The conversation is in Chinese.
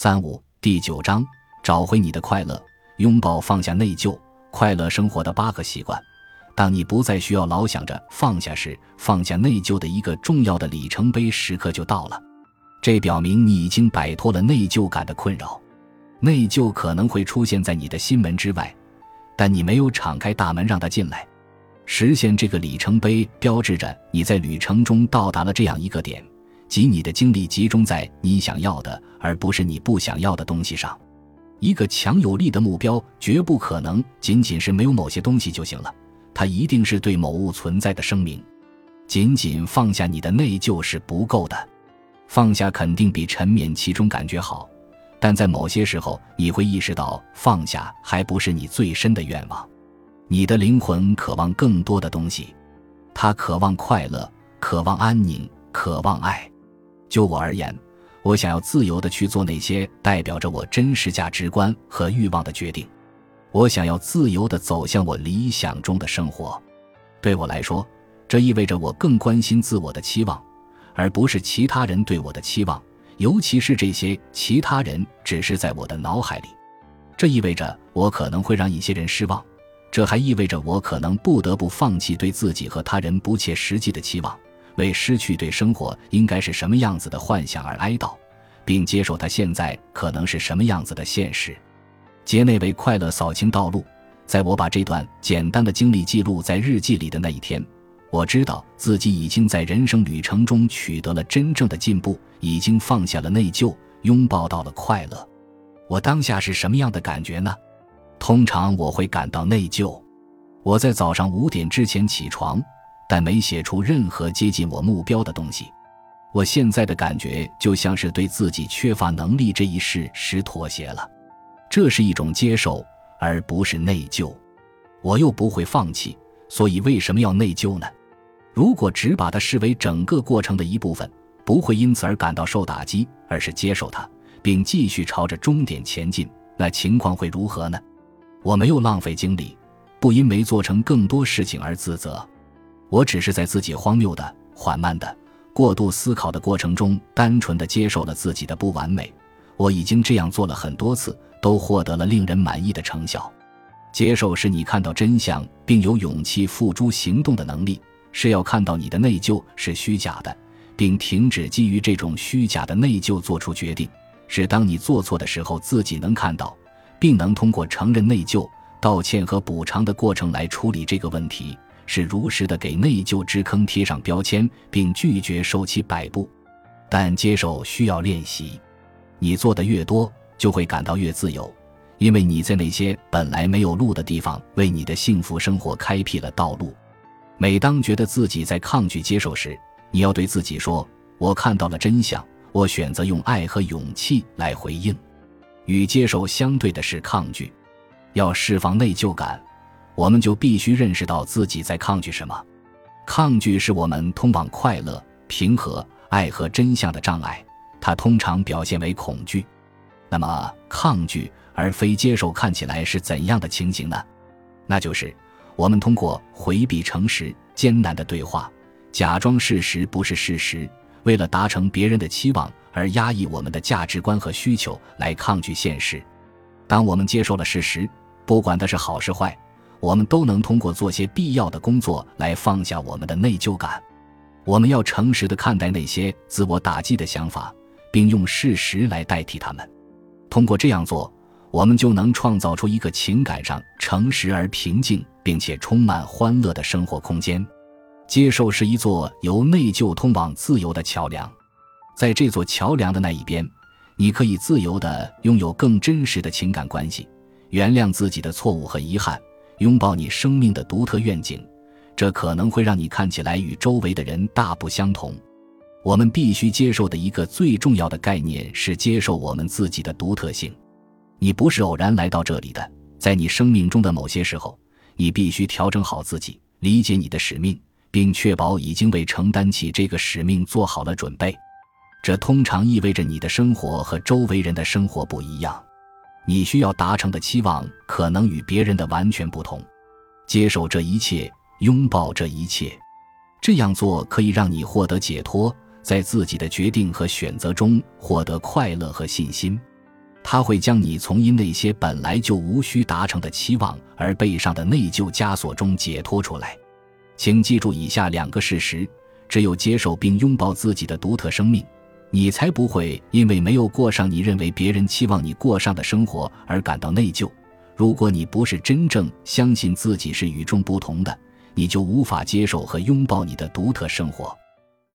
三五第九章，找回你的快乐，拥抱放下内疚，快乐生活的八个习惯。当你不再需要老想着放下时，放下内疚的一个重要的里程碑时刻就到了。这表明你已经摆脱了内疚感的困扰。内疚可能会出现在你的心门之外，但你没有敞开大门让它进来。实现这个里程碑，标志着你在旅程中到达了这样一个点，即你的精力集中在你想要的，而不是你不想要的东西上。一个强有力的目标，绝不可能仅仅是没有某些东西就行了，它一定是对某物存在的声明。仅仅放下你的内疚是不够的，放下肯定比沉湎其中感觉好。但在某些时候，你会意识到放下还不是你最深的愿望。你的灵魂渴望更多的东西，它渴望快乐，渴望安宁，渴望爱。就我而言，我想要自由的去做那些代表着我真实价值观和欲望的决定。我想要自由的走向我理想中的生活。对我来说，这意味着我更关心自我的期望，而不是其他人对我的期望。尤其是这些其他人只是在我的脑海里，这意味着我可能会让一些人失望，这还意味着我可能不得不放弃对自己和他人不切实际的期望，为失去对生活应该是什么样子的幻想而哀悼，并接受它现在可能是什么样子的现实。杰内为快乐扫清道路，在我把这段简单的经历记录在日记里的那一天。我知道自己已经在人生旅程中取得了真正的进步，已经放下了内疚，拥抱到了快乐。我当下是什么样的感觉呢？通常我会感到内疚。我在早上五点之前起床，但没写出任何接近我目标的东西。我现在的感觉就像是对自己缺乏能力这一事实妥协了。这是一种接受，而不是内疚。我又不会放弃，所以为什么要内疚呢？如果只把它视为整个过程的一部分，不会因此而感到受打击，而是接受它，并继续朝着终点前进，那情况会如何呢？我没有浪费精力，不因没做成更多事情而自责，我只是在自己荒谬的、缓慢的、过度思考的过程中，单纯的接受了自己的不完美。我已经这样做了很多次，都获得了令人满意的成效。接受是你看到真相，并有勇气付诸行动的能力。是要看到你的内疚是虚假的，并停止基于这种虚假的内疚做出决定。是当你做错的时候，自己能看到，并能通过承认内疚、道歉和补偿的过程来处理这个问题。是如实的给内疚之坑贴上标签，并拒绝受其摆布。但接受需要练习，你做的越多，就会感到越自由，因为你在那些本来没有路的地方，为你的幸福生活开辟了道路。每当觉得自己在抗拒接受时，你要对自己说：“我看到了真相，我选择用爱和勇气来回应。”与接受相对的是抗拒。要释放内疚感，我们就必须认识到自己在抗拒什么。抗拒是我们通往快乐、平和、爱和真相的障碍，它通常表现为恐惧。那么，抗拒而非接受看起来是怎样的情形呢？那就是。我们通过回避诚实、艰难的对话，假装事实不是事实，为了达成别人的期望而压抑我们的价值观和需求，来抗拒现实。当我们接受了事实，不管它是好是坏，我们都能通过做些必要的工作来放下我们的内疚感。我们要诚实的看待那些自我打击的想法，并用事实来代替他们。通过这样做。我们就能创造出一个情感上诚实而平静，并且充满欢乐的生活空间。接受是一座由内疚通往自由的桥梁，在这座桥梁的那一边，你可以自由地拥有更真实的情感关系，原谅自己的错误和遗憾，拥抱你生命的独特愿景。这可能会让你看起来与周围的人大不相同。我们必须接受的一个最重要的概念是接受我们自己的独特性。你不是偶然来到这里的，在你生命中的某些时候，你必须调整好自己，理解你的使命，并确保已经为承担起这个使命做好了准备。这通常意味着你的生活和周围人的生活不一样，你需要达成的期望可能与别人的完全不同。接受这一切，拥抱这一切，这样做可以让你获得解脱，在自己的决定和选择中获得快乐和信心。它会将你从因那些本来就无需达成的期望而背上的内疚枷锁中解脱出来。请记住以下两个事实：只有接受并拥抱自己的独特生命，你才不会因为没有过上你认为别人期望你过上的生活而感到内疚。如果你不是真正相信自己是与众不同的，你就无法接受和拥抱你的独特生活。